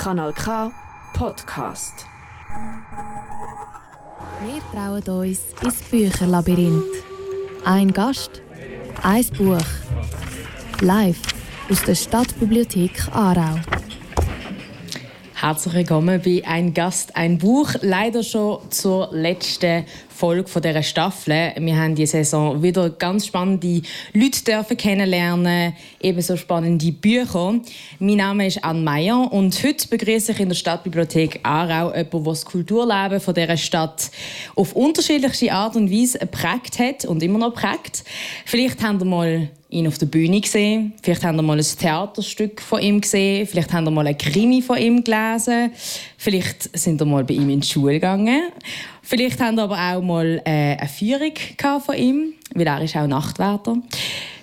Kanal K Podcast. Wir trauen uns ins Bücherlabyrinth. Ein Gast, ein Buch. Live aus der Stadtbibliothek Aarau. Herzlich willkommen bei Ein Gast, ein Buch. Leider schon zur letzten Folge von dieser Staffel. Wir haben diese Saison wieder ganz spannende Leute dürfen kennenlernen, ebenso spannende Bücher. Mein Name ist Anne Meyer und heute begrüße ich in der Stadtbibliothek Aarau jemanden, der das Kulturleben von dieser Stadt auf unterschiedlichste Art und Weise geprägt hat und immer noch prägt. Vielleicht haben ihr mal ihn auf der Bühne gesehen. Vielleicht haben ihr mal ein Theaterstück von ihm gesehen. Vielleicht haben ihr mal ein Krimi von ihm gelesen. Vielleicht sind ihr mal bei ihm in die Schule gegangen. Vielleicht haben ihr aber auch mal äh, eine Führung von ihm, weil er ist auch Nachtwärter.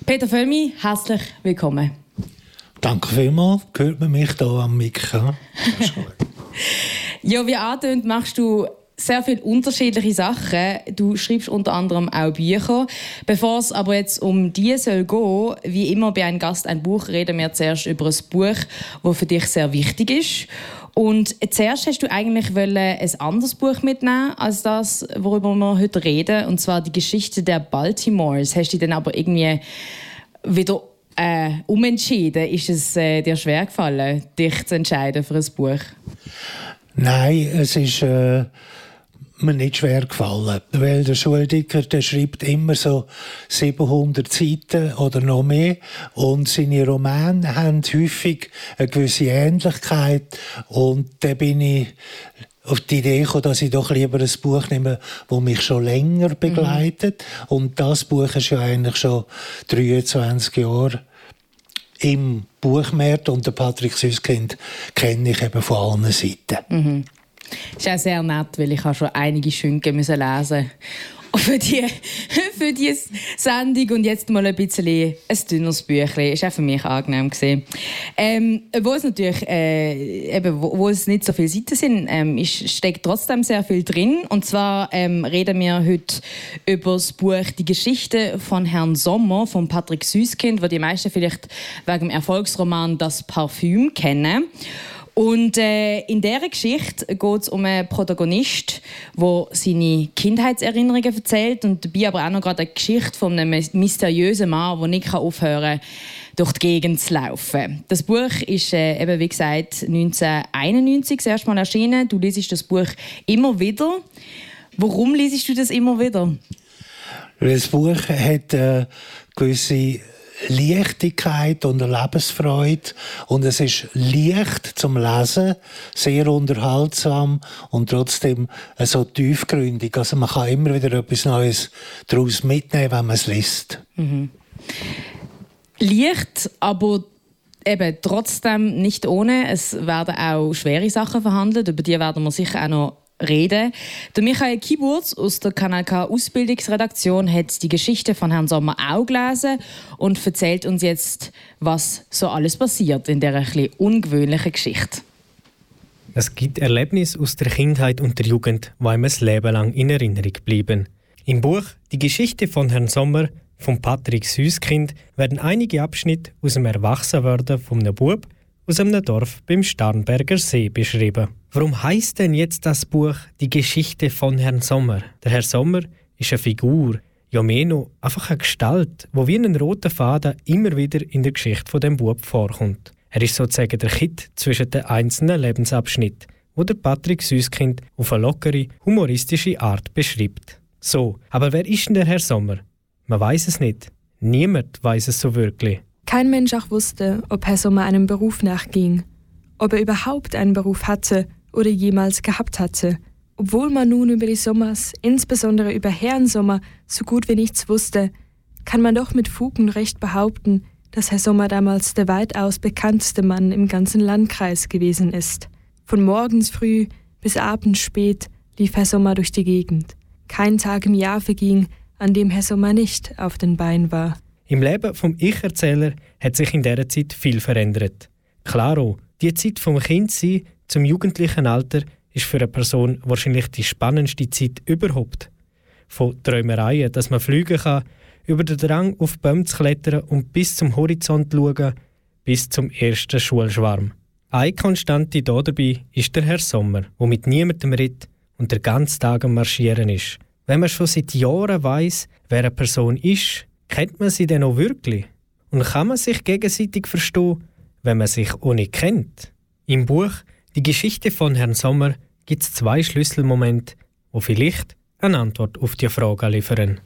Peter Völlmi, herzlich willkommen. Danke vielmals. Hört man mich hier am Mikro? ja, wie angetönt, machst du sehr viele unterschiedliche Sachen. Du schreibst unter anderem auch Bücher. Bevor es aber jetzt um die soll gehen, wie immer bei einem Gast ein Buch, reden wir zuerst über ein Buch, das für dich sehr wichtig ist. Und zuerst hast du eigentlich ein anderes Buch mitnehmen als das, worüber wir heute reden, und zwar die Geschichte der Baltimores. Hast du dann aber irgendwie wieder äh, umentschieden? Ist es äh, dir schwer gefallen, dich zu entscheiden für ein Buch? Nein, es ist äh, mir nicht schwer gefallen, weil der Schuldiker der schreibt immer so 700 Seiten oder noch mehr und seine Romane haben häufig eine gewisse Ähnlichkeit und da bin ich auf die Idee gekommen, dass ich doch lieber ein Buch nehme, das mich schon länger begleitet. Mhm. Und das Buch ist ja eigentlich schon 23 Jahre im Buchmarkt und der Patrick Süskind kenne ich eben von allen Seiten. Mhm. Das ist auch sehr nett, weil ich schon einige Schünke lesen musste für die, für die Sendung und jetzt mal ein bisschen ein dünneres Büchlein. War auch für mich angenehm. Ähm, wo es natürlich äh, eben, wo, wo, es nicht so viele Seiten sind, ähm, ist, steckt trotzdem sehr viel drin. Und zwar ähm, reden wir heute über das Buch «Die Geschichte von Herrn Sommer» von Patrick Süßkind, wo die meisten vielleicht wegen dem Erfolgsroman «Das Parfüm» kennen. Und äh, in dieser Geschichte geht es um einen Protagonist, der seine Kindheitserinnerungen erzählt und dabei aber auch noch gerade eine Geschichte von einem mysteriösen Mann, der nicht aufhören kann, durch die Gegend zu laufen. Das Buch ist äh, eben, wie gesagt, 1991 das erste Mal erschienen. Du liest das Buch immer wieder. Warum liest du das immer wieder? Das Buch hat äh, gewisse Leichtigkeit und Lebensfreude und es ist leicht zum Lesen, sehr unterhaltsam und trotzdem so tiefgründig. Also man kann immer wieder etwas Neues daraus mitnehmen, wenn man es liest. Mhm. Leicht, aber eben trotzdem nicht ohne. Es werden auch schwere Sachen verhandelt, über die werden wir sicher auch noch reden. Der Michael Kiburz aus der Kanal K Ausbildungsredaktion hat die Geschichte von Herrn Sommer auch gelesen und erzählt uns jetzt, was so alles passiert in dieser etwas ungewöhnlichen Geschichte. Es gibt Erlebnisse aus der Kindheit und der Jugend, die einem ein Leben lang in Erinnerung bleiben. Im Buch Die Geschichte von Herrn Sommer von Patrick Süßkind werden einige Abschnitte aus dem Erwachsenwerden von einem Bub aus einem Dorf beim Starnberger See beschrieben. Warum heißt denn jetzt das Buch Die Geschichte von Herrn Sommer? Der Herr Sommer ist eine Figur, ja mehr noch einfach eine Gestalt, wo wie ein roter Faden immer wieder in der Geschichte von dem Bub vorkommt. Er ist sozusagen der Kit zwischen den einzelnen Lebensabschnitten, wo der Patrick Süßkind auf eine lockere, humoristische Art beschreibt. So, aber wer ist denn der Herr Sommer? Man weiß es nicht. Niemand weiß es so wirklich. Kein Mensch auch wusste, ob Herr Sommer einem Beruf nachging, ob er überhaupt einen Beruf hatte oder jemals gehabt hatte. Obwohl man nun über die Sommers, insbesondere über Herrn Sommer, so gut wie nichts wusste, kann man doch mit Fug und Recht behaupten, dass Herr Sommer damals der weitaus bekannteste Mann im ganzen Landkreis gewesen ist. Von morgens früh bis abends spät lief Herr Sommer durch die Gegend. Kein Tag im Jahr verging, an dem Herr Sommer nicht auf den Beinen war. Im Leben vom Ich-Erzähler hat sich in dieser Zeit viel verändert. Klaro, die Zeit vom Kindsein zum jugendlichen Alter ist für eine Person wahrscheinlich die spannendste Zeit überhaupt. Von Träumereien, dass man fliegen kann, über den Drang auf Bäume zu klettern und bis zum Horizont schauen, bis zum ersten Schulschwarm. Eine Konstante hier dabei ist der Herr Sommer, der mit niemandem redet und den ganzen Tag am Marschieren ist. Wenn man schon seit Jahren weiß, wer eine Person ist, kennt man sie denn auch wirklich? Und kann man sich gegenseitig verstehen, wenn man sich nicht kennt? Im Buch Die Geschichte von Herrn Sommer gibt es zwei Schlüsselmomente, wo vielleicht eine Antwort auf die Frage liefern.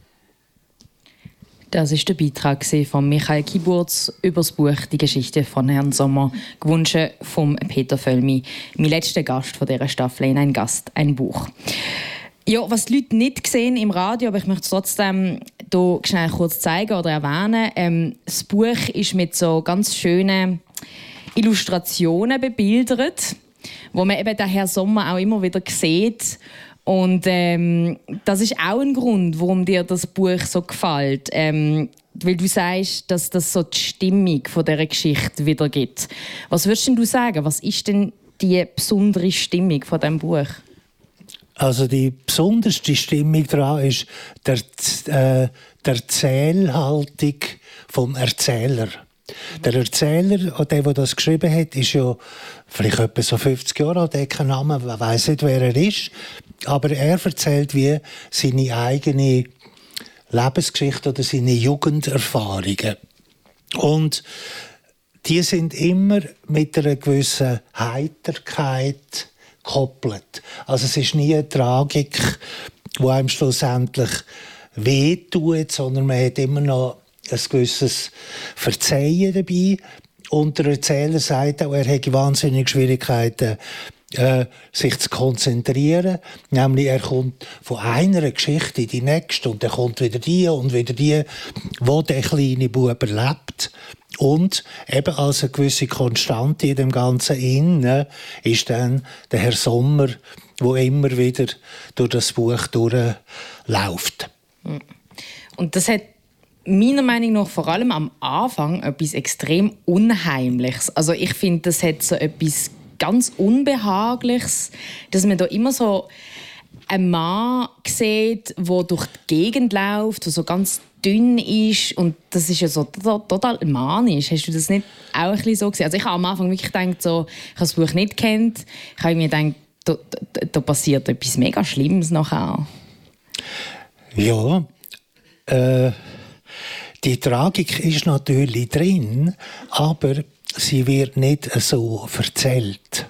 Das ist der Beitrag von Michael Kiburz über das Buch Die Geschichte von Herrn Sommer, gewünscht von Peter Völmi, mein letzter Gast von dieser Staffel in «Ein Gast, ein Buch». Ja, was die Leute nicht sehen im Radio, aber ich möchte es trotzdem hier schnell kurz zeigen oder erwähnen. Ähm, das Buch ist mit so ganz schönen Illustrationen bebildert, wo man eben den Herrn Sommer auch immer wieder sieht und ähm, das ist auch ein Grund, warum dir das Buch so gefällt. Ähm, weil du sagst, dass das so die Stimmung von dieser Geschichte wiedergibt. Was würdest du sagen? Was ist denn die besondere Stimmung von diesem Buch? Also die besonderste Stimmung daran ist der, äh, der Zählhaltung vom Erzähler. Der Erzähler, der, der das geschrieben hat, ist ja vielleicht etwa so 50 Jahre alt, der keinen Namen, man weiß nicht, wer er ist. Aber er erzählt wie seine eigene Lebensgeschichte oder seine Jugenderfahrungen. Und die sind immer mit einer gewissen Heiterkeit gekoppelt. Also es ist nie eine Tragik, die einem schlussendlich wehtut, sondern man hat immer noch ein gewisses Verzeihen dabei. Und der Erzähler sagt auch, er hätte wahnsinnige Schwierigkeiten, äh, sich zu konzentrieren. Nämlich, er kommt von einer Geschichte in die nächste und dann kommt wieder die und wieder die, wo der kleine Bub erlebt. Und eben als eine gewisse Konstante in dem Ganzen Innen ist dann der Herr Sommer, wo immer wieder durch das Buch durchläuft. Und das hat meiner Meinung nach vor allem am Anfang etwas extrem Unheimliches. Also ich finde, das hat so etwas ganz Unbehagliches, dass man da immer so einen Mann sieht, der durch die Gegend läuft, der so ganz dünn ist und das ist ja so total manisch. Hast du das nicht auch ein so gesehen? Also ich habe am Anfang wirklich gedacht, so, ich habe das Buch nicht kennt, ich habe mir gedacht, da, da, da passiert etwas mega Schlimmes nachher. Ja, äh, die Tragik ist natürlich drin, aber sie wird nicht so erzählt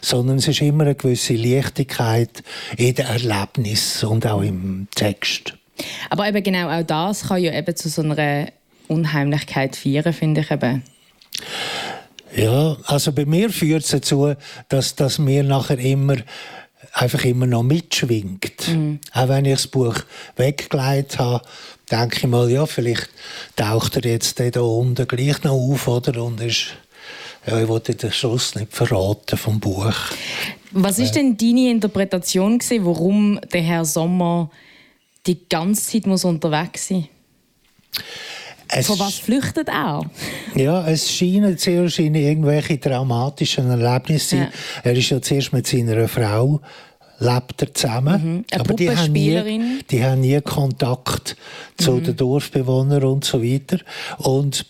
sondern es ist immer eine gewisse Leichtigkeit in den Erlebnis und auch im Text. Aber eben genau auch das kann ja eben zu so einer Unheimlichkeit führen, finde ich eben. Ja, also bei mir führt es dazu, dass, dass mir nachher immer einfach immer noch mitschwingt. Mhm. Auch wenn ich das Buch weggelegt habe, denke ich mal, ja, vielleicht taucht er jetzt da unten gleich noch auf, oder? Und ist, ja, ich wollte den Schluss nicht verraten vom Buch. Was ist denn deine Interpretation gewesen, warum der Herr Sommer die ganze Zeit muss unterwegs sein es Von was flüchtet er? Ja, es scheinen wahrscheinlich irgendwelche traumatischen Erlebnisse ja. Er ist ja zuerst mit seiner Frau lebt er zusammen. Mhm. Aber die haben, nie, die haben nie Kontakt zu mhm. den Dorfbewohnern und so weiter. Und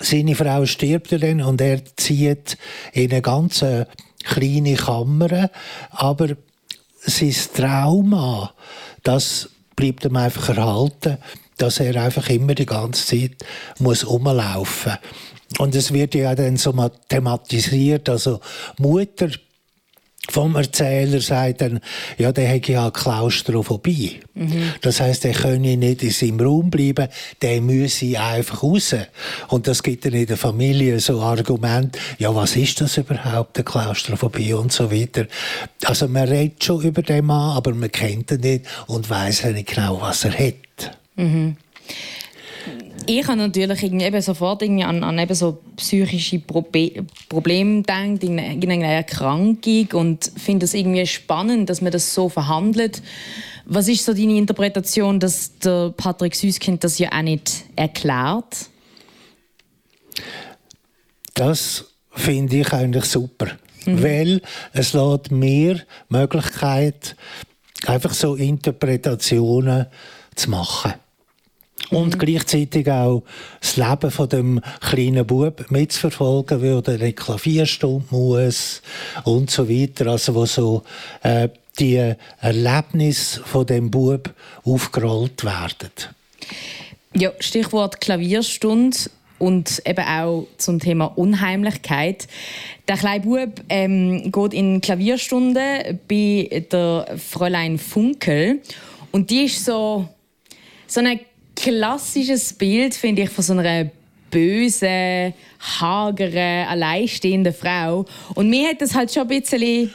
seine Frau stirbt dann und er zieht in eine ganz äh, kleine Kammer. Aber sein Trauma, das bleibt ihm einfach erhalten, dass er einfach immer die ganze Zeit muss rumlaufen muss. Und es wird ja dann so thematisiert, also Mutter vom Erzähler sagt dann, ja, der hat ja Klaustrophobie. Mhm. Das heißt, er könne nicht in seinem Raum bleiben, der müsse einfach raus. Und das gibt dann in der Familie so Argument, ja, was ist das überhaupt, eine Klaustrophobie und so weiter. Also man redet schon über den Mann, aber man kennt ihn nicht und weiß nicht genau, was er hat. Mhm ich habe natürlich eben sofort irgendwie an, an eben so psychische Probe Probleme gedacht, in eine Erkrankung und finde es irgendwie spannend, dass man das so verhandelt. Was ist so deine Interpretation, dass der Patrick Süßkind das ja auch nicht erklärt? Das finde ich eigentlich super, mhm. weil es lässt mir Möglichkeit, einfach so Interpretationen zu machen. Und mhm. gleichzeitig auch das Leben von dem kleinen Bub mitzuverfolgen, er eine Klavierstunde muss und so weiter. Also wo so äh, die Erlebnisse von dem Bub aufgerollt werden. Ja, Stichwort Klavierstunde und eben auch zum Thema Unheimlichkeit. Der kleine Bub ähm, geht in Klavierstunde bei der Fräulein Funkel und die ist so so ein klassisches Bild finde ich von so einer bösen, hageren, alleinstehenden Frau. Und mir hat das halt schon ein bisschen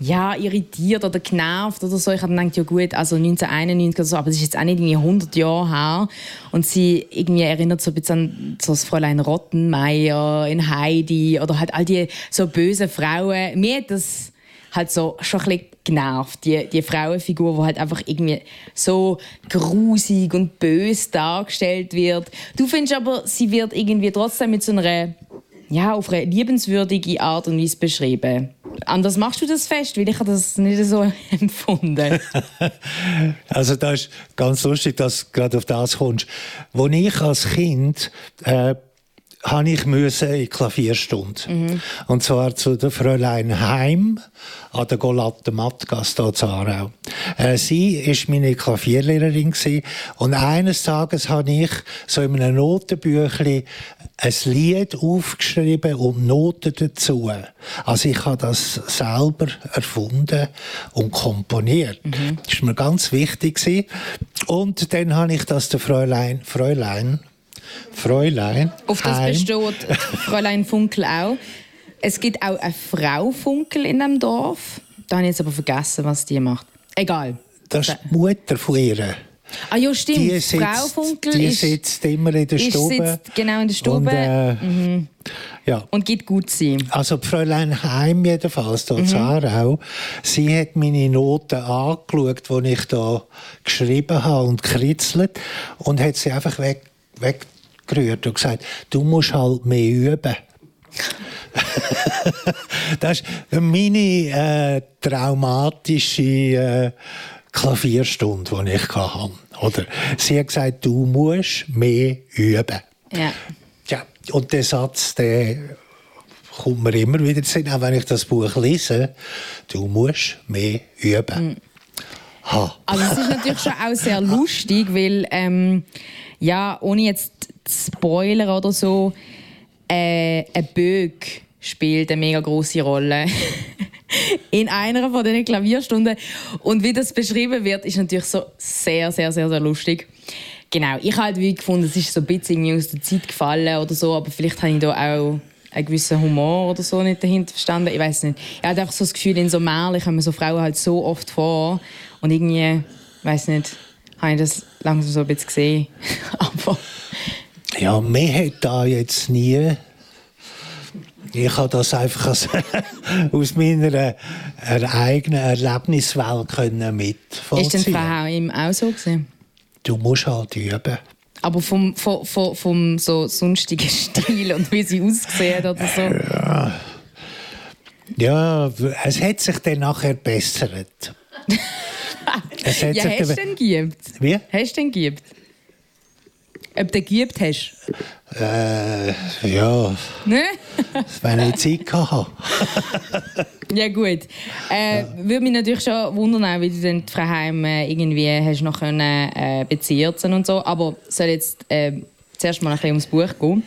ja, irritiert oder genervt oder so. Ich habe gedacht, ja gut, also 1991 oder so, aber das ist jetzt auch nicht irgendwie 100 Jahre her. Und sie irgendwie erinnert so ein bisschen an so das Fräulein Rottenmeier in Heidi oder halt all die so bösen Frauen. Mir hat das halt so schon ein bisschen genervt, die, die Frauenfigur, die halt einfach irgendwie so grusig und bös dargestellt wird. Du findest aber, sie wird irgendwie trotzdem mit so einer ja, auf eine liebenswürdige Art und Weise beschrieben. Anders machst du das fest, weil ich das nicht so empfunden. also das ist ganz lustig, dass du gerade auf das kommst. Als ich als Kind äh, habe ich müssen in Klavierstunde. Mhm. Und zwar zu der Fräulein Heim an der Golatte Mattgasse hier in Aarau. Äh, sie war meine Klavierlehrerin gewesen. und eines Tages habe ich so in einem Notenbüchlein ein Lied aufgeschrieben und Noten dazu. Also ich habe das selber erfunden und komponiert. Mhm. Das war mir ganz wichtig. Gewesen. Und dann habe ich das der Fräulein, Fräulein Fräulein. Auf das Heim. besteht Fräulein Funkel auch. Es gibt auch eine Frau Funkel in dem Dorf. Da habe ich jetzt aber vergessen, was die macht. Egal. Das ist die Mutter von ihr. Ah ja, stimmt. Die sitzt, Frau Funkel die ist, sitzt immer in der Stube. Sitzt genau in der Stube. Und, äh, mhm. ja. und gibt gut sein. Also die Fräulein Heim jedenfalls, hier mhm. Aarau, sie hat meine Noten angeschaut, die ich da geschrieben habe und gekritzelt und hat sie einfach weg, weg gerührt und gesagt, du musst halt mehr üben. das ist meine äh, traumatische äh, Klavierstunde, die ich hatte. Oder sie hat gesagt, du musst mehr üben. Ja. ja und der Satz, der kommt mir immer wieder zu auch wenn ich das Buch lese. Du musst mehr üben. Mhm. Ha. Also es ist natürlich schon auch sehr lustig, weil ähm, ja, ohne jetzt Spoiler oder so, äh, ein Böck spielt eine mega große Rolle. in einer von diesen Klavierstunden. Und wie das beschrieben wird, ist natürlich so sehr, sehr, sehr, sehr lustig. Genau, ich habe halt wie gefunden, es ist so ein bisschen aus der Zeit gefallen oder so, aber vielleicht habe ich da auch einen gewissen Humor oder so nicht dahinter verstanden. Ich weiß nicht. Ich habe einfach so das Gefühl, in so Märchen kommen so Frauen halt so oft vor und irgendwie, weiß nicht, habe ich das langsam so ein bisschen gesehen. aber ja, mir hat da jetzt nie. Ich habe das einfach aus, aus meiner äh, eigenen Erlebniswelt können mitvollziehen. Ist denn Frau ihm auch so gewesen? Du musst halt üben. Aber vom, vom, vom, vom so sonstigen Stil und wie sie aussehen oder so? Ja. ja, es hat sich dann nachher bessert. es hat ja, sich hast du denn geübt? Wie? Hast du denn geübt? Ob du geübt hast? Äh, ja. Ne? wenn ich Zeit hatte. ja, gut. Äh, Würde mich natürlich schon wundern, wie du dann Frau Heim äh, irgendwie hast noch können, äh, beziehen und so. Aber soll jetzt äh, zuerst mal ein bisschen ums Buch gehen.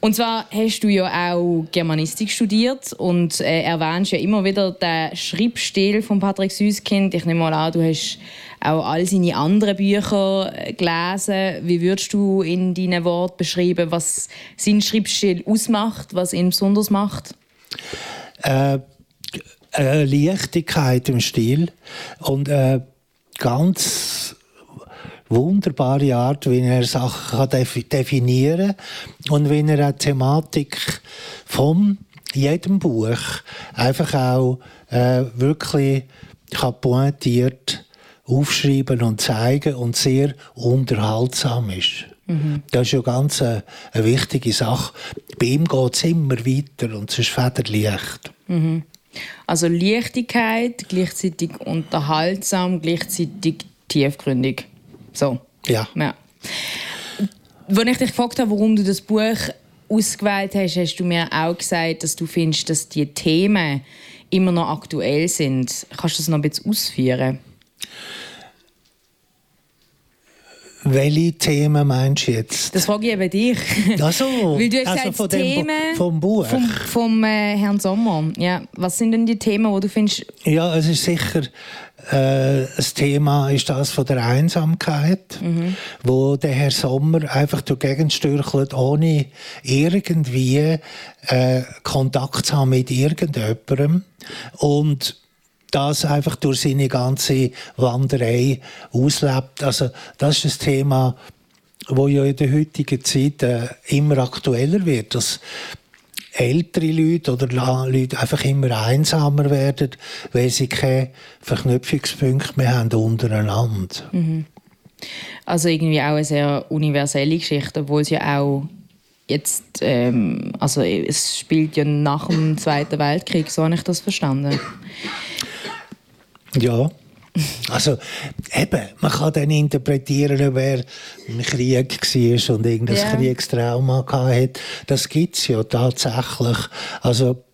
Und zwar hast du ja auch Germanistik studiert und äh, erwähnst ja immer wieder den Schreibstil von Patrick Süßkind. Ich nehme mal an, du hast auch all seine anderen Bücher äh, gelesen. Wie würdest du in deinen Worten beschreiben, was sein Schreibstil ausmacht, was ihn besonders macht? Äh, eine Leichtigkeit im Stil und äh, ganz wunderbare Art, wie er Sachen definieren kann und wie er eine Thematik von jedem Buch einfach auch äh, wirklich pointiert aufschreiben und zeigen und sehr unterhaltsam ist. Mhm. Das ist ja ganz eine, eine, wichtige Sache. Bei ihm geht es immer weiter und es ist federleicht. Mhm. Also Leichtigkeit, gleichzeitig unterhaltsam, gleichzeitig tiefgründig. So. Ja. ja. Als ich dich gefragt habe, warum du das Buch ausgewählt hast, hast du mir auch gesagt, dass du findest, dass die Themen immer noch aktuell sind. Kannst du das noch ein bisschen ausführen? Welche Themen meinst du jetzt? Das frage ich eben dich. Ach so, Weil du hast also gesagt, von Themen Bu- vom Buch. Vom, vom äh, Herrn Sommer. Ja. Was sind denn die Themen, wo du findest, Ja, es ist sicher äh, das Thema ist das von der Einsamkeit, wo der Herr Sommer einfach die Gegend stürchelt, ohne irgendwie äh, Kontakt zu haben mit irgendjemandem und das einfach durch seine ganze Wanderei auslebt. Also das ist das Thema, wo ja in der heutigen Zeit äh, immer aktueller wird, dass ältere Leute oder Leute einfach immer einsamer werden, weil sie keine Verknüpfungspunkte mehr haben untereinander. also irgendwie auch eine sehr universelle Geschichte, obwohl es ja auch jetzt, ähm, also es spielt ja nach dem Zweiten Weltkrieg, so habe ich das verstanden. Ja. Also, eben, man kann dann interpretieren, ob er im Krieg war und irgendein Ja. Kriegstrauma hatte. Das gibt es ja tatsächlich. Also,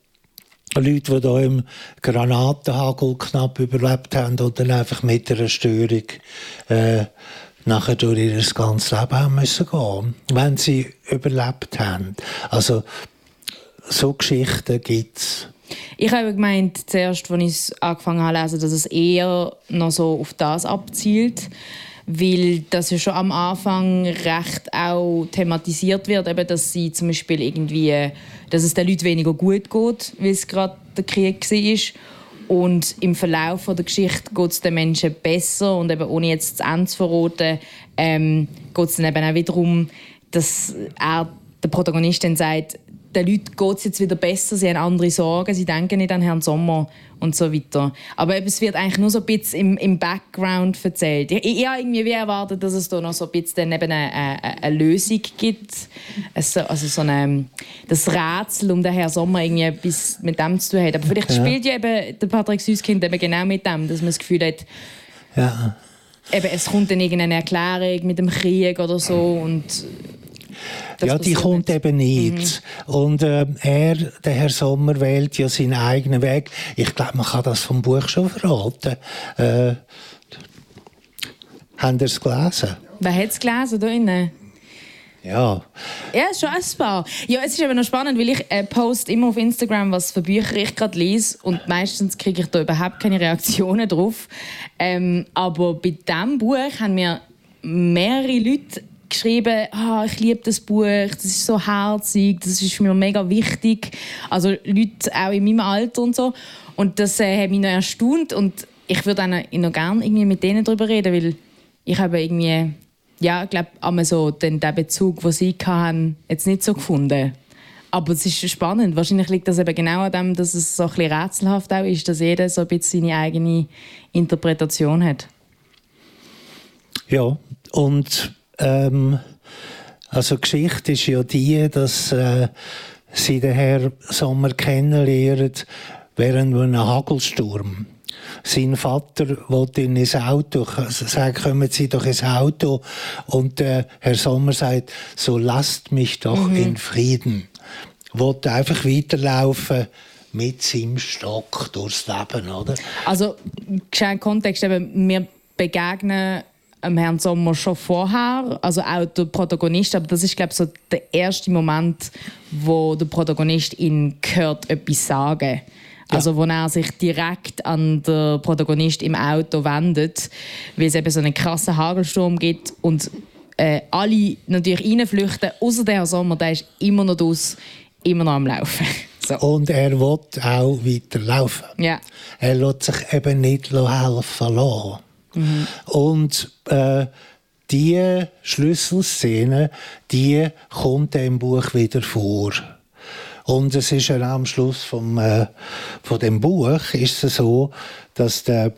Leute, die hier im Granatenhagel knapp überlebt haben und dann einfach mit einer Störung äh, nachher durch ihr ganzes Leben haben müssen gehen, wenn sie überlebt haben. Also, so Geschichten gibt es. Ich habe gemeint, zuerst, als ich es angefangen habe zu lesen, dass es eher noch so auf das abzielt, weil das ja schon am Anfang recht auch thematisiert wird, eben, dass sie zum Beispiel irgendwie, dass es den Leuten weniger gut geht, weil es gerade der Krieg war. Und im Verlauf der Geschichte geht es den Menschen besser und eben ohne jetzt das Ende zu verraten, ähm, geht es dann eben auch wiederum, dass er, der Protagonist dann sagt, den Leuten geht es jetzt wieder besser, sie haben andere Sorgen, sie denken nicht an Herrn Sommer und so weiter. Aber es wird eigentlich nur so ein bisschen im, im Background erzählt. Ich, ich, ich habe irgendwie wie erwartet, dass es da noch so ein bisschen eben eine, eine, eine Lösung gibt. Also, also so eine, das Rätsel um den Herrn Sommer irgendwie etwas mit dem zu tun hat. Aber vielleicht spielt ja eben der Patrick Süßkind eben genau mit dem, dass man das Gefühl hat, Ja. eben, es kommt dann irgendeine Erklärung mit dem Krieg oder so und das ja, die kommt nicht. eben nicht. Und äh, er, der Herr Sommer, wählt ja seinen eigenen Weg. Ich glaube, man kann das vom Buch schon verraten. Äh, haben Sie es gelesen? Wer hat es gelesen da innen? Ja. Ja, schon ein paar. Ja, es ist eben noch spannend, weil ich äh, post immer auf Instagram, was für Bücher ich gerade lese und meistens kriege ich da überhaupt keine Reaktionen drauf. Ähm, aber bei diesem Buch haben mir mehrere Leute geschrieben, ah, ich liebe das Buch, das ist so herzig, das ist mir mega wichtig. Also Leute auch in meinem Alter und so. Und das äh, hat mich noch erstaunt und ich würde auch noch, gerne irgendwie mit denen darüber reden, weil ich habe irgendwie ja, ich glaube, so den, den Bezug, den sie hatten, jetzt nicht so gefunden. Aber es ist spannend. Wahrscheinlich liegt das eben genau an dem, dass es so ein bisschen rätselhaft auch ist, dass jeder so ein bisschen seine eigene Interpretation hat. Ja. Und ähm, also Geschichte ist ja die, dass äh, sie den Herr Sommer kennenlernen während einem Hagelsturm. Sein Vater wollte in ins Auto, sagt, kommen Sie doch ins Auto. Und äh, Herr Sommer sagt, so lasst mich doch in Frieden. Wollte einfach weiterlaufen mit seinem Stock durchs Leben, oder? Also, Kontext, eben, wir begegnen dem Herrn Sommer schon vorher, also auch der Protagonist, aber das ist, glaube ich, so der erste Moment, wo der Protagonist ihn hört etwas sagen. Also wo er sich direkt an den Protagonist im Auto wendet, weil es eben so einen krassen Hagelsturm gibt und äh, alle natürlich reinflüchten, außer der Herr Sommer, der ist immer noch aus, immer noch am Laufen. so. Und er will auch weiterlaufen. Ja. Er lässt sich eben nicht helfen lassen. Und äh, die Schlüsselszene, die kommt im Buch wieder vor. Und es ist ja am Schluss vom, äh, von dem Buch ist es so, dass der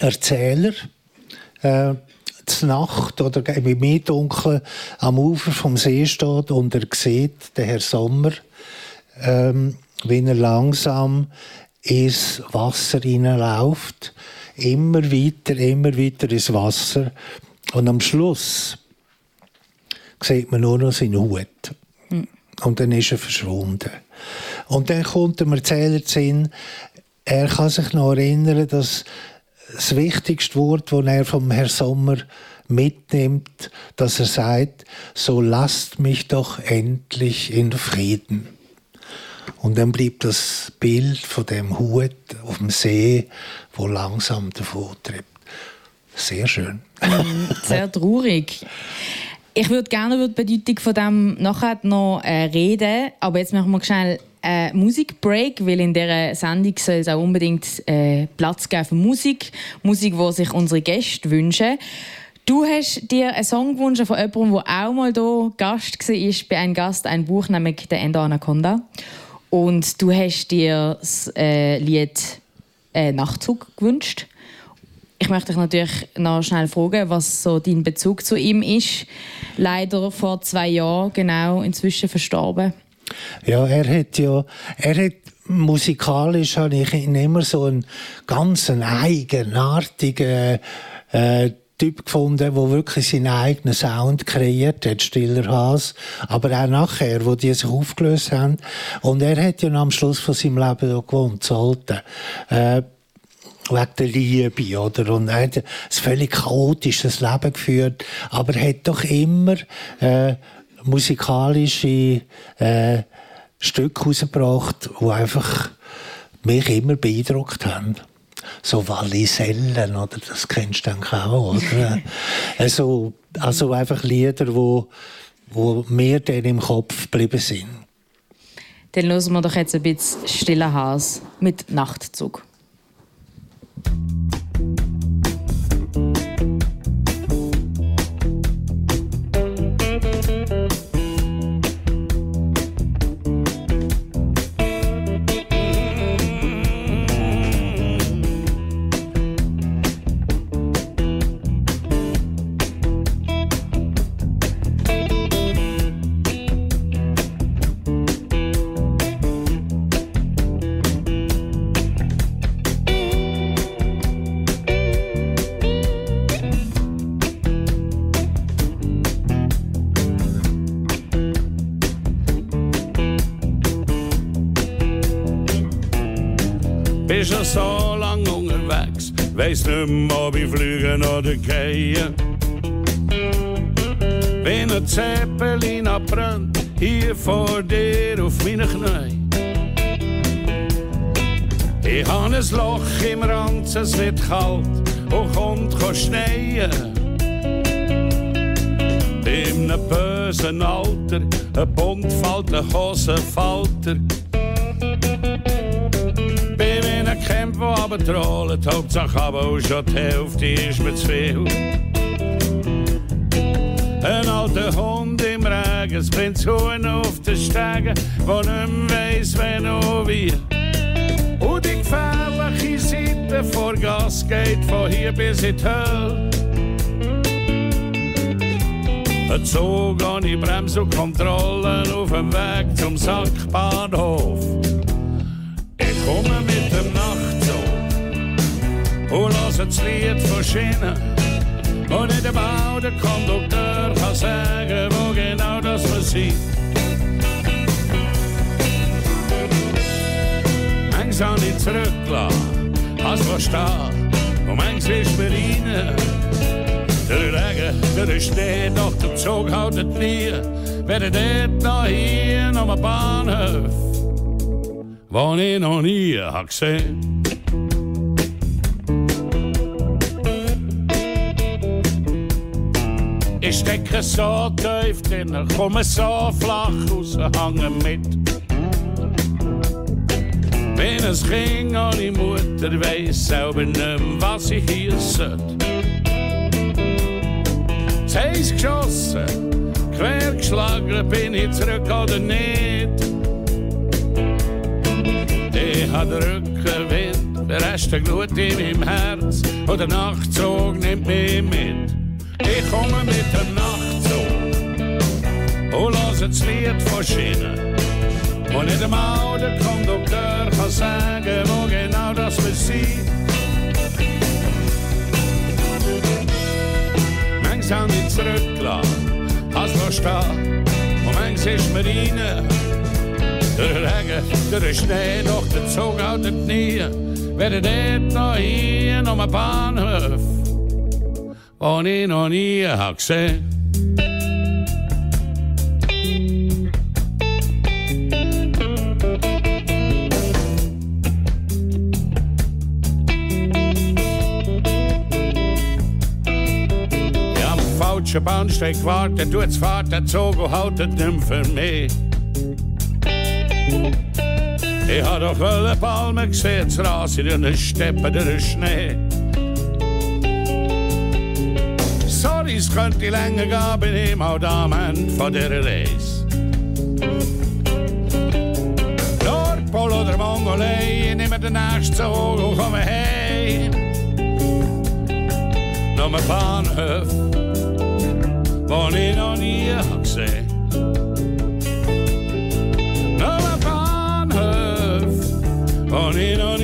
Erzähler äh, zur Nacht oder im Mietdunkel am Ufer vom See steht und er sieht den Herr Sommer, ähm, wie er langsam ins Wasser hineinläuft, immer weiter, immer weiter ins Wasser und am Schluss sieht man nur noch seinen Hut. Mhm. Und dann ist er verschwunden. Und dann kommt dem Erzähler Sinn, er kann sich noch erinnern, dass das wichtigste Wort, das er vom Herrn Sommer mitnimmt, dass er sagt, so lasst mich doch endlich in Frieden. Und dann bleibt das Bild von dem Hut auf dem See, wo langsam davor treibt. Sehr schön. Mm, sehr traurig. Ich würde gerne über die Bedeutung von dem nachher noch äh, reden, aber jetzt machen wir schnell einen Musikbreak, weil in dieser Sendung soll es auch unbedingt äh, Platz geben für Musik, Musik, die sich unsere Gäste wünschen. Du hast dir einen Song gewünscht von jemandem, der auch mal hier Gast war, bei einem Gast, ein Buch, nämlich «Der Endo Anaconda». Und du hast dir das äh, Lied äh, «Nachtzug» gewünscht. Ich möchte dich natürlich noch schnell fragen, was so dein Bezug zu ihm ist. Leider vor zwei Jahren genau inzwischen verstorben. Ja, er hat ja, er hat musikalisch habe ich immer so einen ganz eigenartigen äh, Typ gefunden, der wirklich seinen eigenen Sound kreiert hat, Stiller Haas. Aber auch nachher, wo die sich aufgelöst haben. Und er hat ja am Schluss von seinem Leben da gewohnt, zu Alten. Äh, wegen der Liebe, oder? Und er hat ein völlig chaotisches Leben geführt. Aber er hat doch immer, äh, musikalische, äh, Stücke rausgebracht, die einfach mich immer beeindruckt haben so Wallisellen, oder? Das kennst du dann auch, oder? also, also einfach Lieder, wo, wo mir dann im Kopf geblieben sind. Dann hören wir doch jetzt ein bisschen Stiller Haus mit Nachtzug. Bösen Alter, ein buntfalter Hosenfalter. Camp, wo aber trollen, die Hauptsache aber auch schon die Hälfte ist mir zu viel. Ein alter Hund im Regen, es bringt Huhn auf den Stegen, wo nicht mehr weiss, wenn und wie. Und die gefährliche Seite vor Gas geht von hier bis in die Hölle. Ein Zug ohne Bremse und Kontrollen auf dem Weg zum Sackbahnhof. Ich komme mit dem und lass das Lied von Schienen. Und in dem Bau der Kondukteur kann sagen, wo genau das man sieht. Manchmal habe ich zurückgelassen, als verstehen, und manchmal ist mir rein. Der Regen, der Schnee, doch der Zug haltet nie. Wäre dort noch hier noch ein Bahnhof, wo ich noch nie gesehen habe. Ich stecke so tief drin, komme so flach raus, hange mit. Wenn es ging an die Mutter, weiss selber nicht was ich hier sollte. Heisst geschossen, quer geschlagen, bin ich zurück oder nicht. Ich hatte Rückenwind, der Rest der Glut in meinem Herz, und der Nachtzug nimmt mich mit. Ich komme mit dem Nachtzug und lass das Lied von Schienen. Und nicht einmal der Kondukteur kann sagen, wo genau das wir sind. Manchmal habe ich zurückgelassen, als wir stehen. Und manchmal ist mir rein, der Regen, der Schnee, doch der Zug haltet nie. Wer dort noch hier, noch ein Bahnhof, den ich noch nie habe gesehen falschen Bahnsteig gewartet, du jetzt fahrt der Zug und haltet nicht für mich. Ich hab doch alle Palmen gesehen, das Ras in den Steppen, der Schnee. Sorry, es könnte länger gehen, bin ich mal am Ende von dieser Reise. Nordpol oder Mongolei, ich nehme den nächsten Zug und komme heim. Noch ein Bahnhof, wo ich noch nie gesehen on in on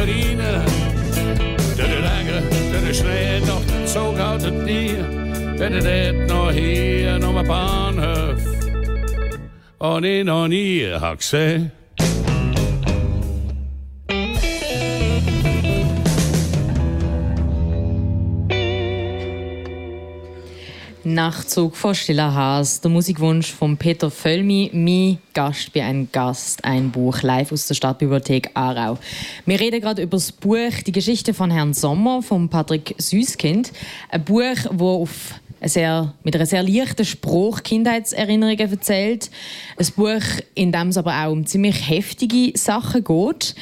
manchmal ist mir rein, der Regen, der Schnee, doch der Zug haltet nie. Wenn er dort noch hier, noch ein Bahnhof, und ich noch nie habe gesehen. Nachtzug von Stiller Haas, der Musikwunsch von Peter Völmi, mein Gast bei einem Gast, ein Buch live aus der Stadtbibliothek Aarau. Wir reden gerade über das Buch Die Geschichte von Herrn Sommer von Patrick Süßkind. Ein Buch, wo auf sehr, mit einer sehr leichten Spruch Kindheitserinnerungen erzählt. Ein Buch, in dem es aber auch um ziemlich heftige Sachen geht.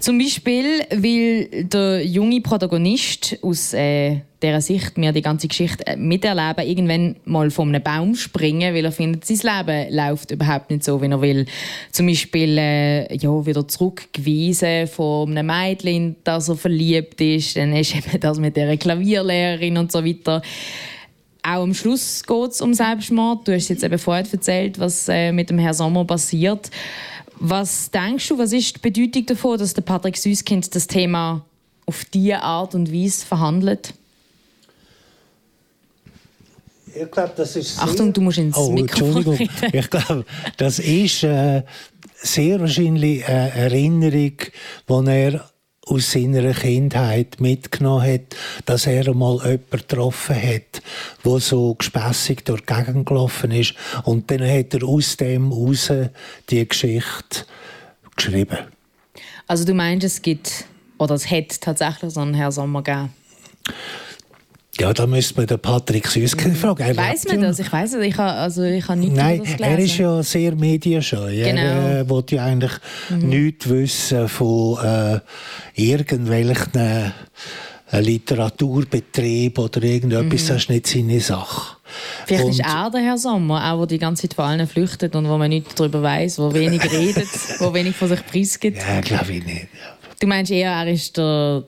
Zum Beispiel, weil der junge Protagonist aus äh, dieser Sicht mir die ganze Geschichte äh, miterleben, irgendwann mal von einem Baum springen, weil er findet, sein Leben läuft überhaupt nicht so, wie er will. Zum Beispiel äh, ja, wieder zurückgewiesen von einem Mädchen, dass er verliebt ist. Dann ist eben das mit der Klavierlehrerin und so weiter. Auch am Schluss geht es um Selbstmord. Du hast jetzt eben vorher erzählt, was äh, mit dem Herrn Sommer passiert. Was denkst du, was ist die Bedeutung davon, dass der Patrick Süßkind das Thema auf diese Art und Weise verhandelt? Ich glaube, das ist. Achtung, du musst ins oh, Mikrofon Entschuldigung. Ich glaube, das ist äh, sehr wahrscheinlich eine Erinnerung, die er aus seiner Kindheit mitgenommen hat, dass er einmal jemanden getroffen hat, der so gespässig durch die Gegend gelaufen ist. Und dann hat er aus dem heraus die Geschichte geschrieben. Also du meinst, es gibt, oder es hat tatsächlich so einen Herrn Sommer gegeben? Ja, da müsste man den Patrick Süßkind fragen. Er weiss man das? Ich weiß es. Ich habe also, ich habe nichts Nein, er ist ja sehr medienscheu. Genau. Er äh, will ja eigentlich mhm. nichts wissen von äh, irgendwelchen äh, Literaturbetrieb oder irgendetwas. Mhm. Das ist nicht seine Sache. Vielleicht und ist er der Herr Sommer, auch der die ganze Zeit vor allen flüchtet und wo man nichts darüber weiß, wo wenig redet, wo wenig von sich preisgibt. Ja, glaube ich nicht. Du meinst eher, er ist der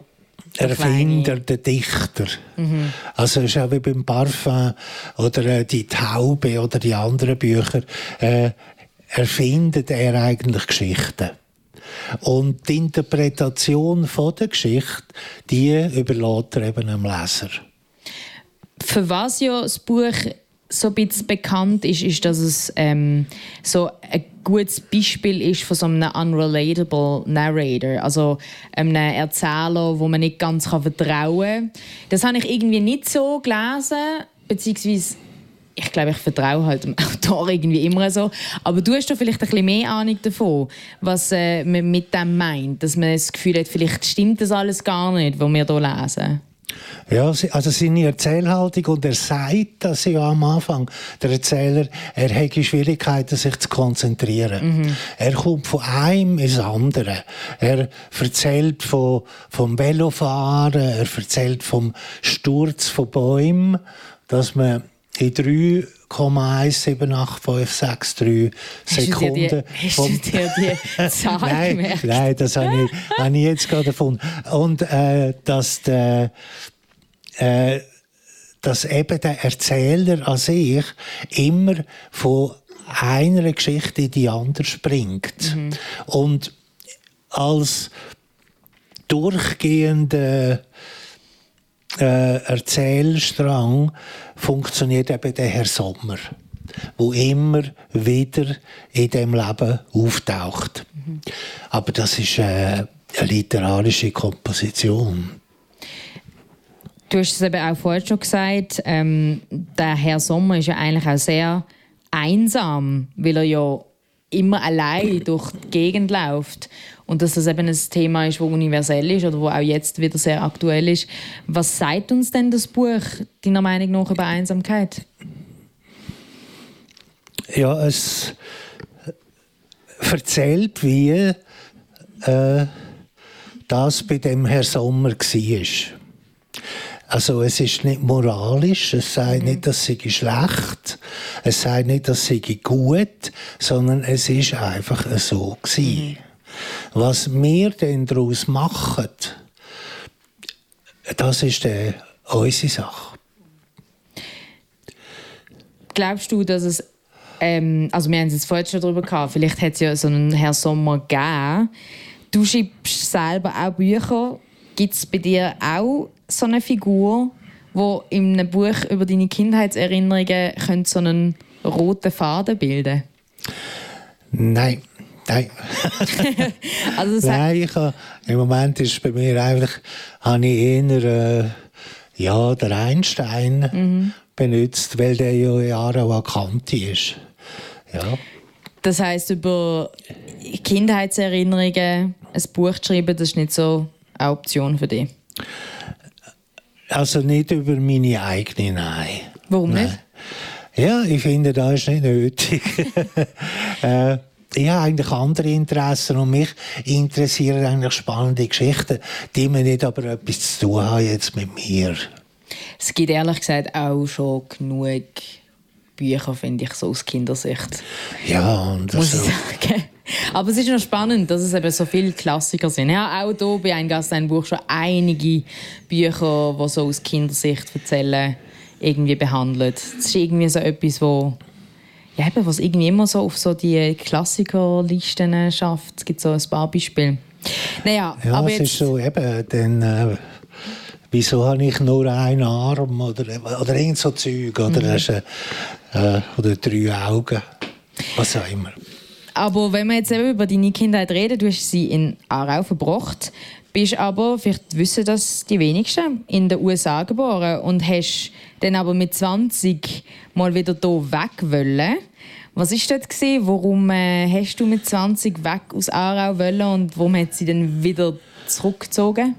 Erfinder, der Dichter. Mhm. Also es ist auch wie beim Parfum oder äh, die Taube oder die anderen Bücher, äh, erfindet er eigentlich Geschichten. Und die Interpretation von der Geschichte, die überlässt er eben dem Leser. Für was ja das Buch so ein bisschen bekannt ist, ist, dass es ähm, so ein gutes Beispiel ist von so einem unrelatable Narrator, also einem Erzähler, wo man nicht ganz vertrauen kann. Das habe ich irgendwie nicht so gelesen, beziehungsweise ich glaube, ich vertraue halt dem Autor irgendwie immer so. Aber du hast doch vielleicht ein bisschen mehr Ahnung davon, was äh, man mit dem meint. Dass man das Gefühl hat, vielleicht stimmt das alles gar nicht, was wir hier lesen. Ja, also seine Erzählhaltung und er sagt das ja am Anfang, der Erzähler, er hätte Schwierigkeiten, sich zu konzentrieren. Mhm. Er kommt von einem ins andere. Er erzählt von, vom Velofahren, er erzählt vom Sturz von Bäumen, dass man in 3,1785663 Sekunden. Hast du dir die, die Zahl nein, gemerkt? Nein, das habe ich, habe ich jetzt gerade gefunden. Und äh, dass der äh, dass eben der Erzähler an sich immer von einer Geschichte in die andere springt. Mhm. Und als durchgehender äh, Erzählstrang funktioniert eben der Herr Sommer, wo immer wieder in dem Leben auftaucht. Mhm. Aber das ist äh, eine literarische Komposition. Du hast es eben auch vorher schon gesagt, ähm, der Herr Sommer ist ja eigentlich auch sehr einsam, weil er ja immer allein durch die Gegend läuft. Und dass das eben ein Thema ist, das universell ist oder wo auch jetzt wieder sehr aktuell ist. Was sagt uns denn das Buch, deiner Meinung nach, über Einsamkeit? Ja, es erzählt, wie äh, das bei dem Herr Sommer war. Also es ist nicht moralisch, es sagt mhm. nicht, dass sei schlecht, es sagt nicht, dass sei gut, sondern es ist einfach so gewesen. Mhm. Was wir denn daraus machen, das ist äh, unsere Sache. Glaubst du, dass es ähm, also wir haben es jetzt vorhin schon darüber gehabt, vielleicht hat es ja so einen Herr Sommer gegeben. Du schreibst selber auch Bücher. Gibt es bei dir auch so eine Figur, wo in einem Buch über deine Kindheitserinnerungen könnte so einen roten Faden bilden Nein. Nein. also Nein, ich habe, im Moment ist bei mir eigentlich, habe ich eher äh, ja, der Einstein mhm. benutzt, weil der ja Jahre auch Kante ist. Ja. Das heißt über Kindheitserinnerungen ein Buch zu schreiben, das ist nicht so eine Option für dich? Also nicht über meine eigene, nein. Warum nicht? Ja, ich finde, das ist nicht nötig. äh, ich habe eigentlich andere Interessen und mich interessieren eigentlich spannende Geschichten, die mir nicht aber etwas zu tun haben jetzt mit mir. Es gibt ehrlich gesagt auch schon genug Bücher, finde ich, so aus Kindersicht. Ja, und Muss so. ich sagen. Aber es ist noch spannend, dass es eben so viele Klassiker sind. Ja, auch hier bei «Ein Gast, ein Buch» schon einige Bücher, die so aus Kindersicht erzählen, irgendwie behandelt. Das ist irgendwie so etwas, wo ja, eben, was irgendwie immer so auf so die Klassikerlisten schafft. Es gibt so ein paar Beispiele. Naja, ja, aber es jetzt... ist so eben, dann, äh, wieso habe ich nur einen Arm oder, oder irgend so Zeug oder, mhm. hast, äh, oder drei Augen, was auch immer. Aber wenn wir jetzt eben über deine Kindheit reden, du hast sie in Aarau verbracht, bist aber, vielleicht wissen das die wenigsten, in den USA geboren und hast dann aber mit 20 mal wieder hier weg wollen. Was war dort? Gewesen? Warum äh, hast du mit 20 weg aus Aarau wollen und warum hat sie dann wieder zurückgezogen?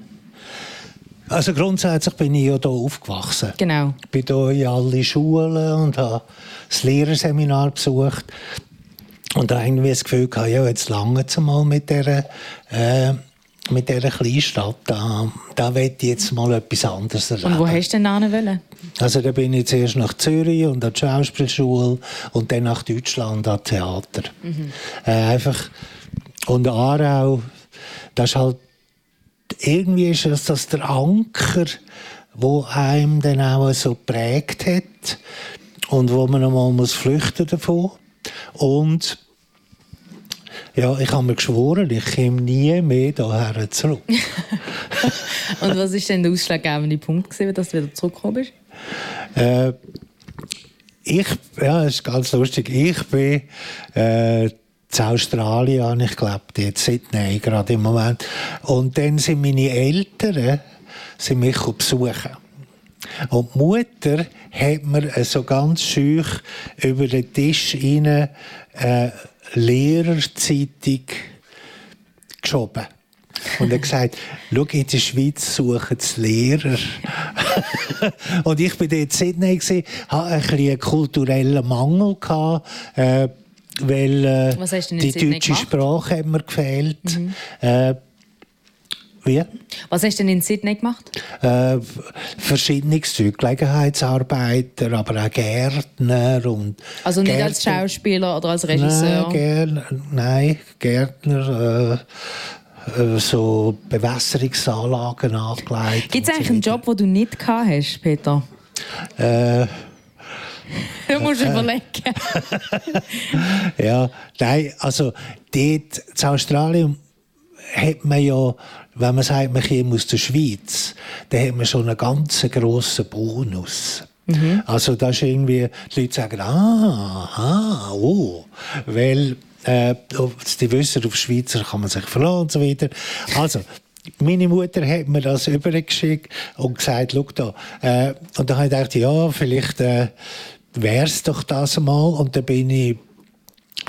Also grundsätzlich bin ich ja hier aufgewachsen. Genau. Ich bin hier in alle Schulen und habe das Lehrerseminar besucht. Und da irgendwie das Gefühl gehabt, ja, jetzt lange mal mit dieser, äh, mit dieser Kleinstadt. Da, da will ich jetzt mal etwas anderes erleben. Und wo hast du denn wollen? Also da bin ich zuerst nach Zürich und an die Schauspielschule und dann nach Deutschland an Theater. Mhm. Äh, einfach und Aarau, das ist halt irgendwie ist das, das der Anker, wo einem dann auch so prägt hat und wo man einmal muss flüchten davon und ja, ich habe mir geschworen, ich komme nie mehr hierher zurück. Und was war denn der ausschlaggebende Punkt, gewesen, dass du wieder zurückgekommen bist? Äh, ich, ja, das ist ganz lustig. Ich bin äh, in Australien, ich glaube, jetzt Sydney gerade im Moment. Und dann sind meine Eltern sind mich besuchen. Und die Mutter hat mir so ganz schüch über den Tisch rein, äh, Lehrerzeitung geschoben. Und er gesagt, schau, in der Schweiz suchen sie Lehrer. und ich bin dort in Sydney, hatte ein bisschen einen kulturellen Mangel. Gehabt, äh, weil äh, die deutsche? Sprache hat mir gefehlt. Äh, wie? Was hast du denn in Sydney gemacht? Äh, verschiedenes Zeug, Gelegenheitsarbeiter, aber auch Gärtner und Also nicht als Gärtner- Schauspieler oder als Regisseur? Nein, Gärtner, nein Gärtner, äh, äh, so Bewässerungsanlagen angelegt. Gibt es eigentlich so einen Job, den du nicht gehabt hast, Peter? Äh, Du musst überlegen. Ja, nein, also dort in Australien hat man ja, wenn man sagt, man kommt aus der Schweiz, dann hat man schon einen ganz grossen Bonus. Also das ist irgendwie, die Leute sagen, ah, ah, oh, weil äh, die wissen, auf Schweizer kann man sich verlassen und so weiter. Also, meine Mutter hat mir das übergeschickt und gesagt, schau da. Äh, und dann habe ich gedacht, ja, vielleicht äh, wäre es doch das mal. Und dann bin ich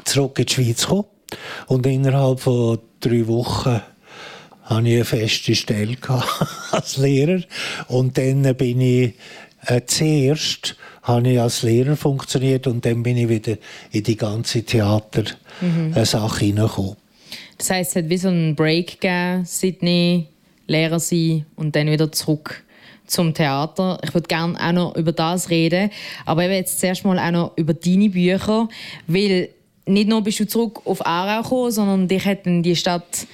zurück in die Schweiz gekommen. Und innerhalb von drei Wochen hatte ich eine feste Stelle als Lehrer. Und dann bin ich äh, zuerst habe ich als Lehrer funktioniert und dann bin ich wieder in die ganze Theater-Sache hineingekommen. Das heisst, es hat wie so einen Break gegeben, Sydney, Lehrer sein und dann wieder zurück zum Theater. Ich würde gerne auch noch über das reden, aber eben jetzt zuerst mal auch noch über deine Bücher, weil nicht nur bist du zurück auf Aarau gekommen, sondern dich hat dann die Stadt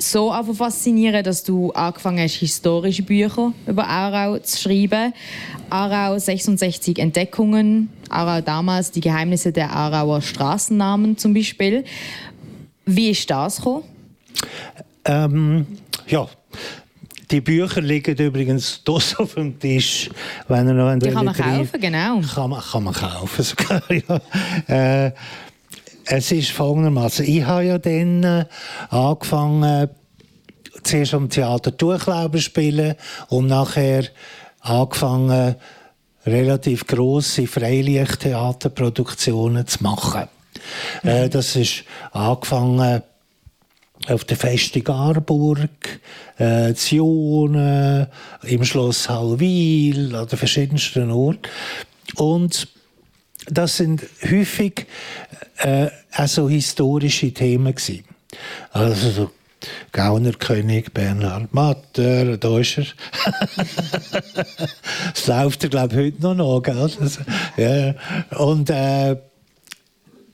so einfach faszinieren, dass du angefangen hast, historische Bücher über Aarau zu schreiben. Aarau 66 Entdeckungen, Aarau damals, die Geheimnisse der Aarauer Straßennamen zum Beispiel. Wie ist das gekommen? Ähm, ja, die Bücher liegen übrigens dort auf dem Tisch, wenn ihr noch Die kann man kaufen, genau. Kann man, kann man kaufen sogar, ja. Äh, es ist folgendermaßen: Ich habe ja dann äh, angefangen, zuerst am Theater Durchlauber zu spielen und nachher angefangen, relativ grosse Freilichttheaterproduktionen zu machen. Äh, das ist angefangen auf der Festung Arburg, äh, Zionen, im Schloss Hallwil, an den verschiedensten Orten. Und das sind häufig äh, auch historische Themen gewesen. Also so Gaunerkönig Bernhard Matter, da ist er. das läuft er, glaube ich, heute noch, noch gell? Das, ja. Und äh,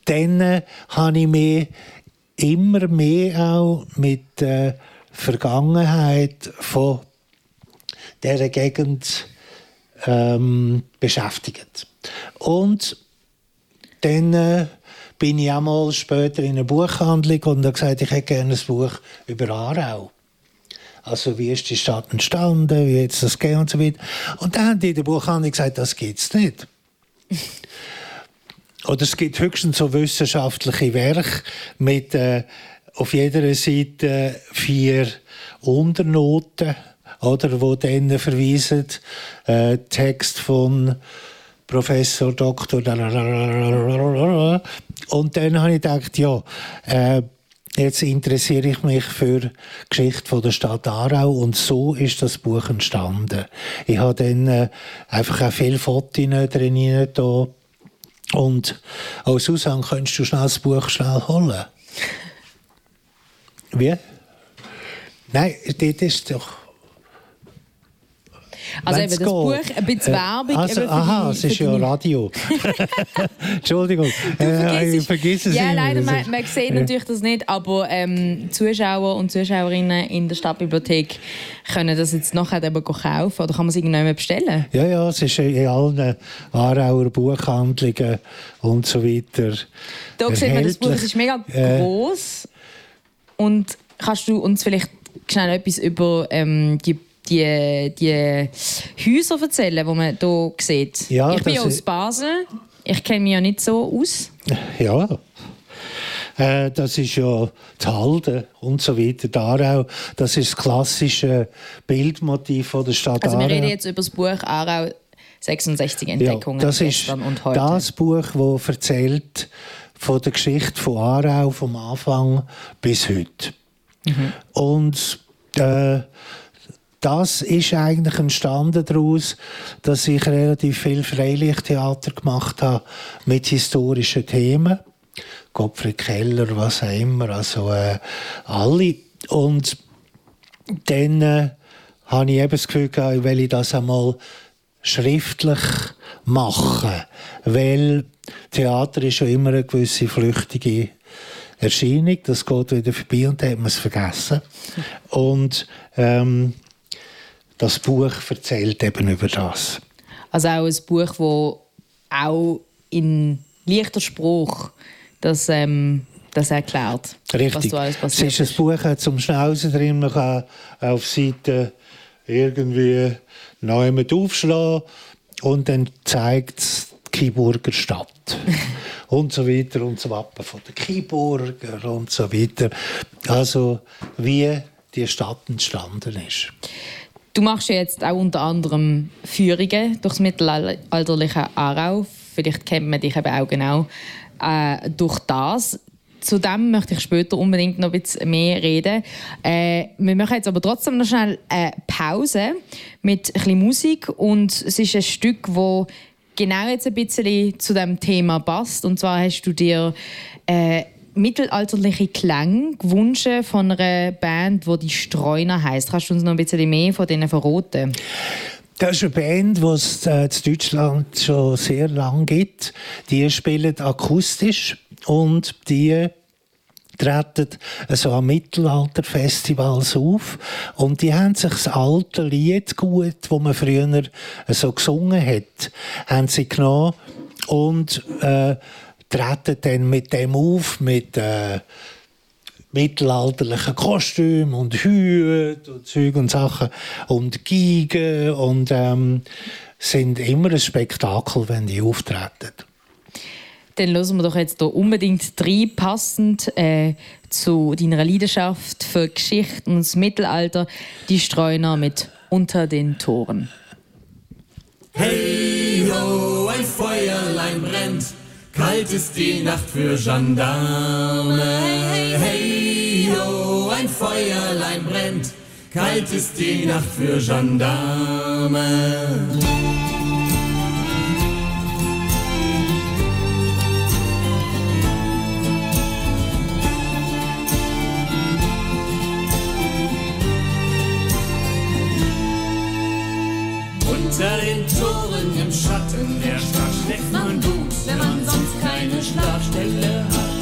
dann äh, habe ich mich immer mehr auch mit der Vergangenheit von dieser Gegend ähm, beschäftigt. Und dann äh, bin ich auch mal später in einer Buchhandlung und habe gesagt, ich hätte gerne ein Buch über Aarau. Also wie ist die Stadt entstanden, wie es das gegeben und so weiter. Und dann haben die in der Buchhandlung gesagt, das gibt es nicht. Oder es gibt höchstens so wissenschaftliche Werke mit äh, auf jeder Seite vier Unternoten, oder, wo dann verweisen, äh, Text von Professor Doktor. Und dann habe ich gedacht, ja, äh, jetzt interessiere ich mich für die Geschichte von der Stadt Aarau und so ist das Buch entstanden. Ich habe dann äh, einfach auch viele Fotos drin da und oh Susanne, könntest du schnell das Buch schnell holen? Wie? Nein, das ist doch. Also Wenn's eben das geht. Buch, ein bisschen Äh, Werbung. Also, aha, die- es ist ja Radio. Entschuldigung. äh, ich vergesse es ja, immer. leider, man, man sieht natürlich das nicht, aber ähm, Zuschauer und Zuschauerinnen in der Stadtbibliothek können das jetzt nachher eben kaufen oder kann man es irgendjemand bestellen? Ja, ja, es ist in allen Aarauer Buchhandlungen und so weiter. Da sieht man, das Buch es ist mega Äh, groß und kannst du uns vielleicht schnell etwas über ähm, die die, die Häuser erzählen, die man hier sieht. Ja, ich bin ja aus Basel. Ich kenne mich ja nicht so aus. Ja. Äh, das ist ja die Halde und so weiter. Die Aarau, das ist das klassische Bildmotiv von der Stadt Also wir Aarau. reden jetzt über das Buch Aarau 66 ja, Entdeckungen das ist und heute. das Buch, das erzählt von der Geschichte von Aarau vom Anfang bis heute. Mhm. Und äh, das ist eigentlich entstanden daraus, dass ich relativ viel Freilichttheater gemacht habe mit historischen Themen. Gottfried Keller, was auch immer, also äh, alle. Und dann äh, habe ich eben das Gefühl gehabt, ich will das einmal schriftlich machen, weil Theater ist schon immer eine gewisse flüchtige Erscheinung, das geht wieder vorbei und dann hat man es vergessen. Und ähm, das Buch erzählt eben über das. Also auch ein Buch, das auch in leichter Spruch das, ähm, das erklärt, Richtig. was du alles passiert Es ist ein Buch zum Schnauzen drin, man kann auf Seite irgendwie neu mit aufschlagen und dann zeigt es die Kiburger Stadt. und so weiter und so Wappen von den Kiburger und so weiter. Also wie die Stadt entstanden ist. Du machst ja jetzt auch unter anderem Führungen durchs mittelalterliche Aarau. Vielleicht kennt man dich eben auch genau äh, durch das. Zu dem möchte ich später unbedingt noch ein bisschen mehr reden. Äh, wir machen jetzt aber trotzdem noch schnell eine Pause mit ein bisschen Musik. Und es ist ein Stück, das genau jetzt ein bisschen zu dem Thema passt. Und zwar hast du dir äh, mittelalterliche Klänge gewünscht von einer Band, die die Streuner heißt. Kannst du uns noch ein bisschen mehr von denen verraten? Das ist eine Band, die es äh, in Deutschland schon sehr lange gibt. Die spielen akustisch und die treten so an Mittelalterfestivals auf und die haben sich das alte Lied gut, wo man früher so gesungen hat, haben sie genommen und äh, treten dann mit dem auf, mit äh, mittelalterlichen Kostümen und Hüten und Zeug und Sachen und Geigen und ähm, sind immer ein Spektakel, wenn die auftreten. Dann hören wir doch jetzt hier unbedingt drei passend äh, zu deiner Leidenschaft für Geschichte und das Mittelalter, die Streuner mit Unter den Toren. Hey ho, ein Feuerlein brennt, kalt ist die Nacht für Gendarme. Hey, hey ho, ein Feuerlein brennt, kalt ist die Nacht für Gendarme. Unter den Toren Schlafstelle hat.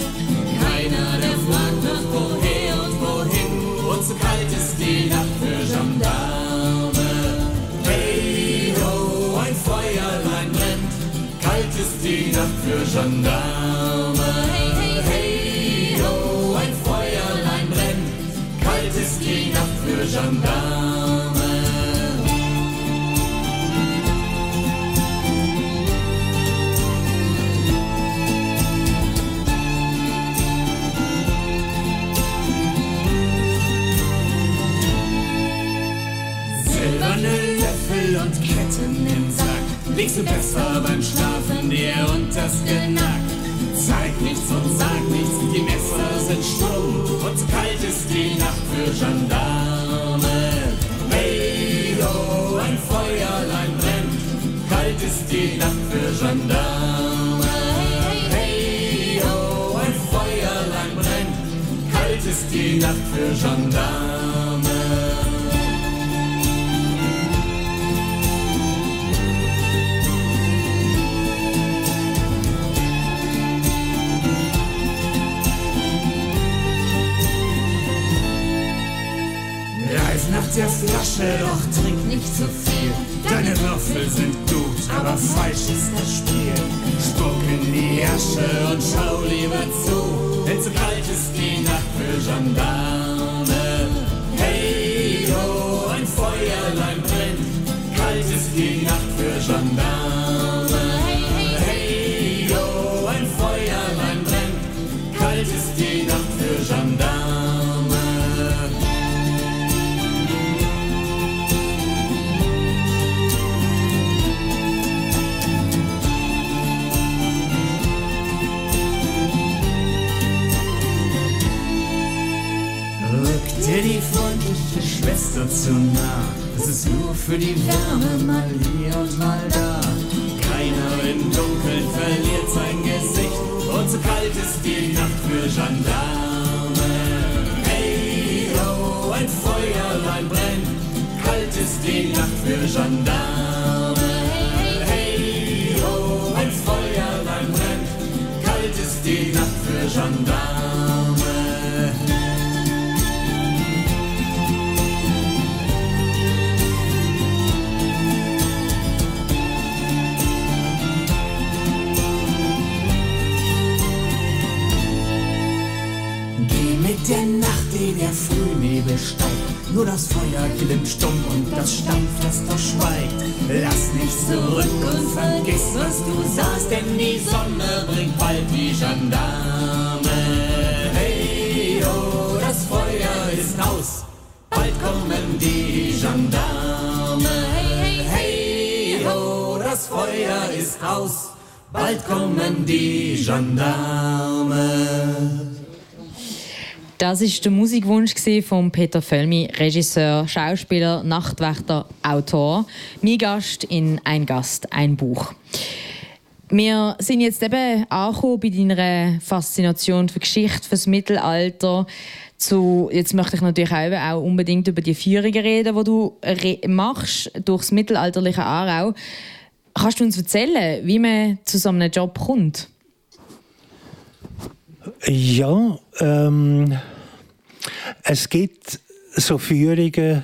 Keiner, der fragt nach woher und wohin, und so kalt ist die Nacht für Gendarme. Hey ho, ein Feuerlein brennt, kalt ist die Nacht für Gendarme. Hey, hey, hey ho, ein Feuerlein brennt, kalt ist die Nacht für Gendarme. Und Ketten im Sack. Legst du besser beim Schlafen dir unters Genack. Zeig nichts und sag nichts, die Messer sind stumm. Und kalt ist die Nacht für Gendarme. Hey ho, ein Feuerlein brennt. Kalt ist die Nacht für Gendarme. Hey ho, ein Feuerlein brennt. Kalt ist die Nacht für Gendarme. Der Flasche, doch trink nicht zu viel. Deine Würfel sind gut, aber falsch ist das Spiel. Spuck in die Asche und schau lieber zu, denn zu kalt ist die Nacht für Gendarme. Nur für die Wärme mal hier und mal da. Keiner im Dunkeln verliert sein Gesicht. Und so kalt ist die Nacht für Gendarme. Hey, ho, ein Feuerlein brennt. Kalt ist die Nacht für Gendarme. Frühnebel steigt. Nur das Feuer glimmt stumm und das Stammfester schweigt. Lass nicht zurück und vergiss, was du sahst, denn die Sonne bringt bald die Gendarme. Hey, oh, das Feuer ist aus, bald kommen die Gendarme. Hey, hey, oh, das Feuer ist aus, bald kommen die Gendarme. Das ist der Musikwunsch von Peter Völmi, Regisseur, Schauspieler, Nachtwächter, Autor. Mein Gast in Ein Gast, ein Buch. Wir sind jetzt eben angekommen bei deiner Faszination für Geschichte, für das Mittelalter. Zu, jetzt möchte ich natürlich auch, unbedingt über die Führungen reden, die du machst durchs mittelalterliche Aarau. Kannst du uns erzählen, wie man zu so einem Job kommt? Ja, ähm, es gibt so Führungen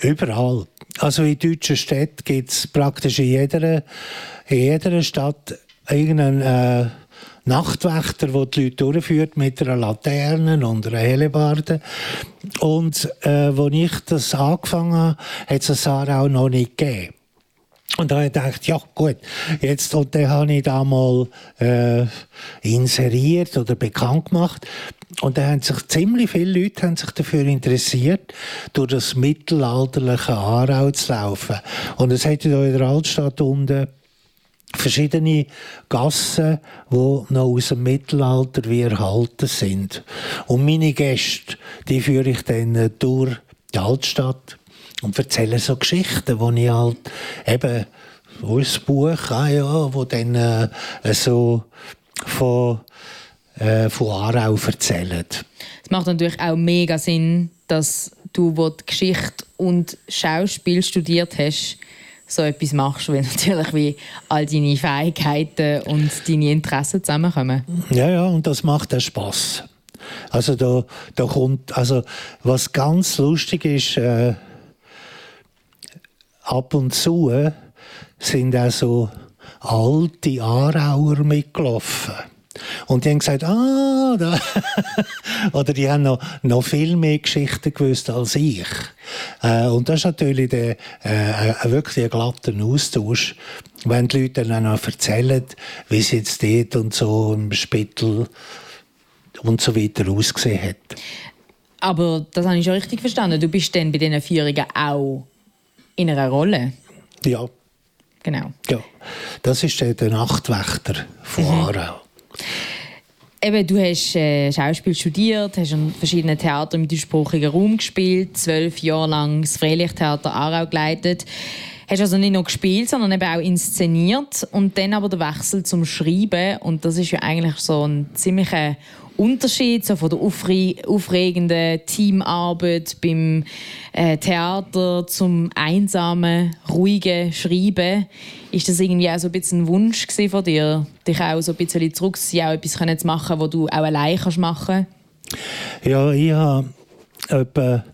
überall. Also in deutschen Städten gibt es praktisch in jeder, in jeder Stadt irgendeinen äh, Nachtwächter, der die Leute durchführt mit einer Laterne und einer Hellebarde. Und äh, als ich das angefangen habe, hat es das auch noch nicht gegeben. Und da habe ich gedacht, ja gut, jetzt, und dann habe ich da mal äh, inseriert oder bekannt gemacht. Und da haben sich ziemlich viele Leute haben sich dafür interessiert, durch das mittelalterliche Aarau zu laufen. Und es hätte da in der Altstadt unten verschiedene Gassen, die noch aus dem Mittelalter wie erhalten sind. Und meine Gäste, die führe ich dann durch die Altstadt und erzähle so Geschichten, wo ich halt eben ist das Buch, ah ja, wo dann äh, so von, äh, von Aarau erzählt. Es macht natürlich auch mega Sinn, dass du, wo die Geschichte und Schauspiel studiert hast, so etwas machst, weil natürlich wie all deine Fähigkeiten und deine Interessen zusammenkommen. Ja, ja, und das macht auch Spass. Also da, da kommt, also was ganz lustig ist, äh, ab und zu äh, sind auch so alte Aarauer mitgelaufen. Und die haben gesagt, ah, da. oder die haben noch, noch viel mehr Geschichten gewusst als ich. Äh, und das ist natürlich der, äh, wirklich ein glatter Austausch, wenn die Leute dann auch noch erzählen, wie es jetzt dort und so im Spittel und so weiter ausgesehen hat. Aber das habe ich schon richtig verstanden. Du bist dann bei diesen Führungen auch in einer Rolle. Ja. Genau. Ja. Das ist der Nachtwächter von mhm. Aarau. Eben, du hast äh, Schauspiel studiert, hast an verschiedenen Theatern im deutschsprachigen Raum gespielt, zwölf Jahre lang das Freilichttheater Aarau geleitet. Hast also nicht nur gespielt, sondern eben auch inszeniert und dann aber der Wechsel zum Schreiben und das ist ja eigentlich so ein ziemlicher Unterschied so von der aufre aufregenden Teamarbeit beim äh, Theater zum einsamen, ruhigen Schreiben. Ist das irgendwie auch so ein bisschen ein Wunsch von dir, dich auch so ein bisschen zurückzuziehen, auch etwas zu machen, was du auch allein kannst machen Ja, ich habe etwa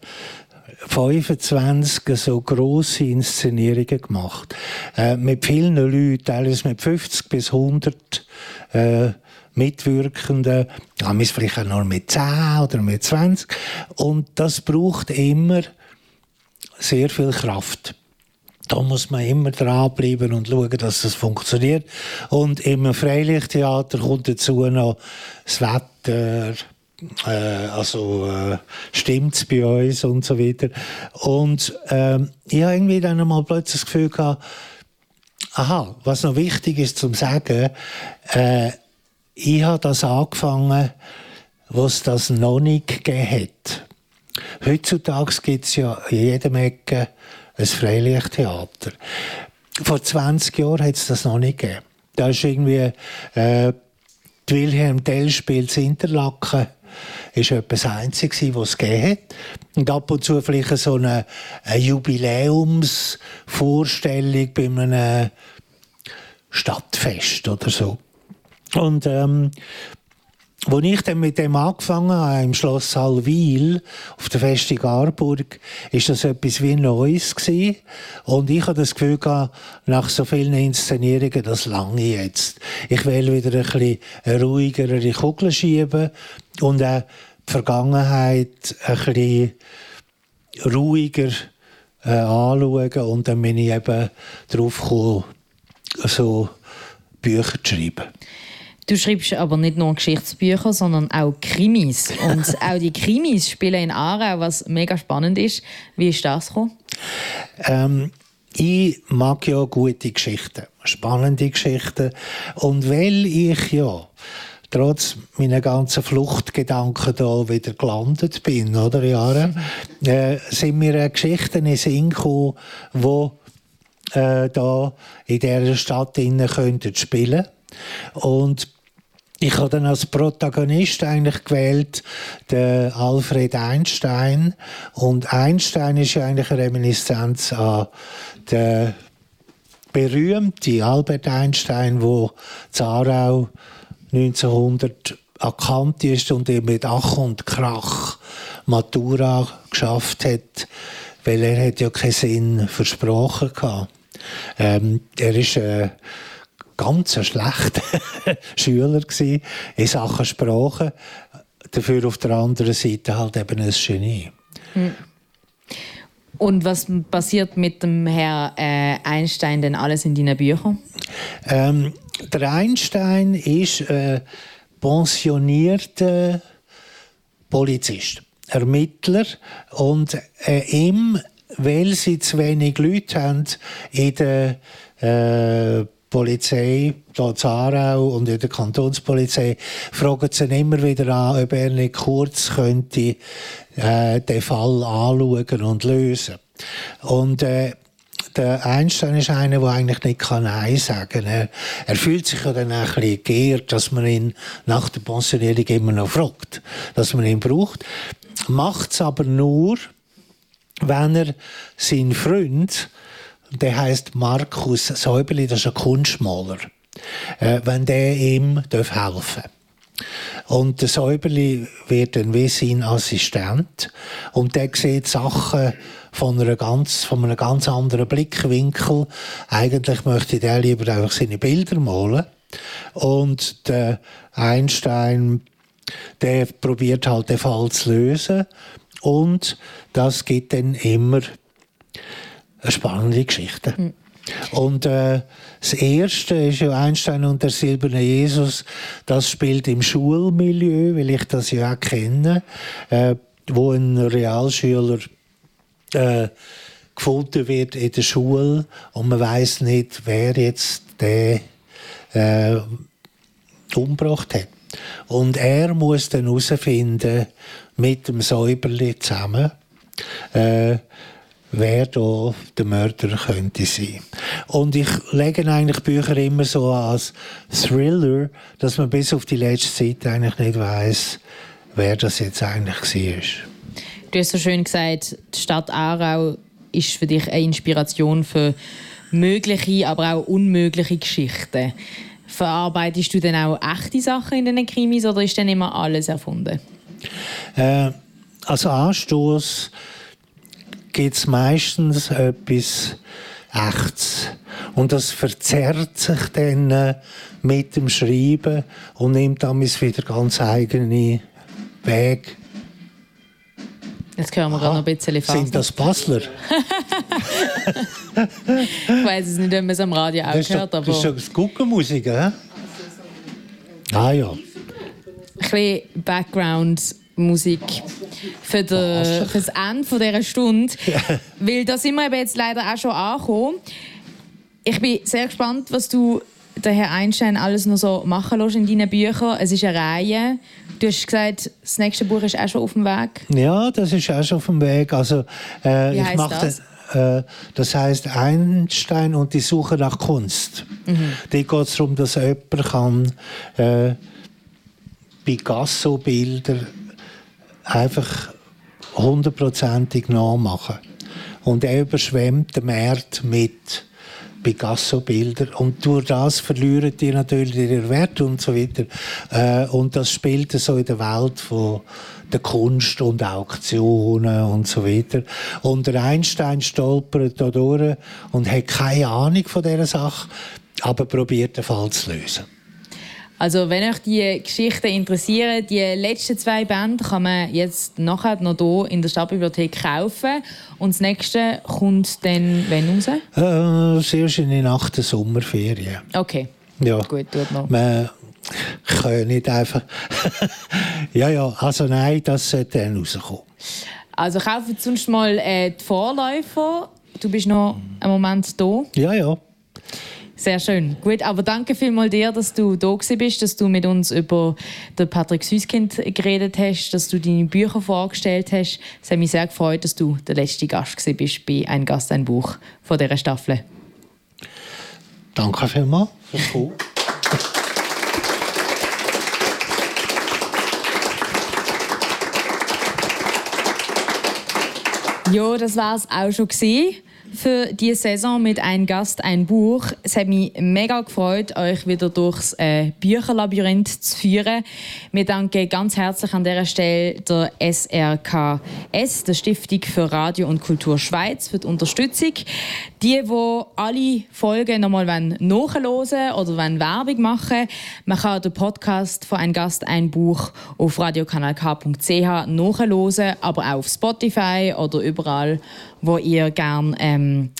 25 so grosse Inszenierungen gemacht. Äh, mit vielen Leuten, teilweise mit 50 bis 100 äh, Mitwirkenden, haben wir es vielleicht auch noch mit 10 oder mit 20. Und das braucht immer sehr viel Kraft. Da muss man immer dranbleiben und schauen, dass das funktioniert. Und im Freilichttheater kommt dazu noch das Wetter, äh, also äh, stimmt's bei uns und so weiter. Und äh, ich habe irgendwie dann einmal plötzlich das Gefühl gehabt, aha, was noch wichtig ist zum sagen, äh, ich habe das angefangen, was das noch nicht gegeben hat. Heutzutage gibt es ja in jedem Ecke ein Freilichttheater. Vor 20 Jahren hat es das noch nicht gegeben. Da ist irgendwie äh, Wilhelm Tell spielt Interlaken ist etwas Einziges, was es gegeben hat. Und ab und zu vielleicht so eine, eine Jubiläumsvorstellung bei einem Stadtfest oder so. Und ähm, als ich dann mit dem angefangen habe, im Schloss Hallwil, auf der Festung Arburg, ist das etwas wie Neues gewesen. Und ich habe das Gefühl gehabt, nach so vielen Inszenierungen, das lange jetzt. Ich will wieder ein bisschen ruhigere Kugel schieben und auch die Vergangenheit ein bisschen ruhiger äh, anschauen. Und dann bin ich eben darauf gekommen, so Bücher zu schreiben. Du schreibst aber nicht nur Geschichtsbücher, sondern auch Krimis. Und auch die Krimis spielen in Aarau, was mega spannend ist. Wie ist das gekommen? Ähm, ich mag ja gute Geschichten, spannende Geschichten. Und weil ich ja trotz meiner ganzen Fluchtgedanken da wieder gelandet bin, oder Jahre, äh, sind mir Geschichten in Sinn gekommen, die äh, da in dieser Stadt innen könnten spielen. Und ich habe dann als Protagonist eigentlich gewählt den Alfred Einstein und Einstein ist ja eigentlich eine Reminiszenz an den berühmten Albert Einstein, wo Zarau 1900 erkannt ist und mit Ach und Krach Matura geschafft hat, weil er hat ja keinen Sinn versprochen hatte. Ähm, er ist äh, ganz ein schlechter Schüler gewesen, in Sachen Sprache. Dafür auf der anderen Seite halt eben ein Genie. Hm. Und was passiert mit dem Herrn äh, Einstein denn alles in deinen Büchern? Ähm, der Einstein ist äh, pensionierter Polizist, Ermittler und äh, ihm, weil sie zu wenig Leute haben in der äh, Polizei, hier Zarau und in der Kantonspolizei, fragen sie immer wieder an, ob er nicht kurz könnte äh, den Fall anschauen und lösen. Und äh, der Einstein ist einer, der eigentlich nicht Nein sagen kann. Er, er fühlt sich ja dann ein bisschen geehrt, dass man ihn nach der Pensionierung immer noch fragt, dass man ihn braucht. Macht es aber nur, wenn er seinen Freund der heißt Markus Säuberli, das ist ein Kunstmaler. Äh, wenn der ihm helfen darf. Und der Säuberli wird dann wie sein Assistent und der sieht Sachen von, einer ganz, von einem ganz anderen Blickwinkel. Eigentlich möchte der lieber einfach seine Bilder malen. Und der Einstein, der probiert halt den Fall zu lösen. Und das gibt dann immer eine spannende Geschichte. Mhm. Und äh, das erste ist ja Einstein und der silberne Jesus. Das spielt im Schulmilieu, weil ich das ja auch kenne, äh, wo ein Realschüler äh, gefunden wird in der Schule und man weiß nicht, wer jetzt den äh, umgebracht hat. Und er muss dann herausfinden, mit dem Säuberli zusammen, äh, wer da der Mörder könnte sein. Und ich lege eigentlich Bücher immer so als Thriller, dass man bis auf die letzte Zeit eigentlich nicht weiß, wer das jetzt eigentlich war. Du hast so schön gesagt, die Stadt Aarau ist für dich eine Inspiration für mögliche, aber auch unmögliche Geschichten. Verarbeitest du denn auch echte Sachen in den Krimis oder ist dann immer alles erfunden? Äh, also Anstoß gibt es meistens etwas Echtes. Und das verzerrt sich dann äh, mit dem Schreiben und nimmt dann wieder ganz eigene Weg. Jetzt hören wir gerade noch ein bisschen fast. Sind das Basler? ich weiß es nicht, ob man es am Radio auch das hört. Doch, das ist doch Guckenmusik, hä? Ah ja. Ein bisschen Background Musik für, de, für das Ende dieser Stunde. Weil da sind wir jetzt leider auch schon angekommen. Ich bin sehr gespannt, was du der Herr Einstein alles noch so machen lässt in deinen Büchern. Es ist eine Reihe Du hast gesagt, das nächste Buch ist auch schon auf dem Weg. Ja, das ist auch schon auf dem Weg. Also, äh, Wie ich mache das? Äh, das heißt Einstein und die Suche nach Kunst. Mhm. Da geht es darum, dass jemand kann, äh, Picasso-Bilder einfach hundertprozentig nachmachen Und er überschwemmt den Markt mit Picasso-Bildern. Und durch das verlieren die natürlich ihren Wert und so weiter. Äh, und das spielt so in der Welt von der Kunst und Auktionen und so weiter. Und der Einstein stolpert da durch und hat keine Ahnung von dieser Sache, aber probiert den Fall zu lösen. Also, wenn euch die Geschichten interessieren, die letzten zwei Bände kann man jetzt nachher noch hier in der Stadtbibliothek kaufen. Und das nächste kommt dann wann raus? Äh, sehr schön nach der Sommerferien. Okay, Ja. gut, tut noch. Man kann nicht einfach. ja, ja, also nein, das sollte dann rauskommen. Also kaufen sonst mal äh, die Vorläufer. Du bist noch einen Moment da. Ja, ja. Sehr schön. Gut, aber danke vielmals dir, dass du da bist, dass du mit uns über den Patrick Süskind geredet hast, dass du deine Bücher vorgestellt hast. Es hat mich sehr gefreut, dass du der letzte Gast bist bei «Ein Gast, ein Buch» von dieser Staffel. Danke vielmals fürs Kommen. Ja, das war es auch schon gewesen für die Saison mit «Ein Gast, ein Buch». Es hat mich mega gefreut, euch wieder durchs äh, Bücherlabyrinth zu führen. Wir danken ganz herzlich an dieser Stelle der SRKS, der Stiftung für Radio und Kultur Schweiz, für die Unterstützung. Die, die alle Folgen nochmal nachhören wollen oder Werbung machen man kann den Podcast von «Ein Gast, ein Buch» auf radiokanalk.ch nachhören, aber auch auf Spotify oder überall, wo ihr gerne ähm,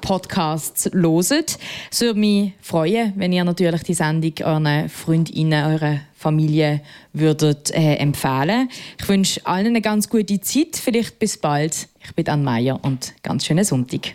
Podcasts loset. Es würde mich freuen, wenn ihr natürlich die Sendung euren Freundinnen, eurer Familie würdet äh, empfehlen. Ich wünsche allen eine ganz gute Zeit. Vielleicht bis bald. Ich bin Anne Meier und ganz schönen Sonntag.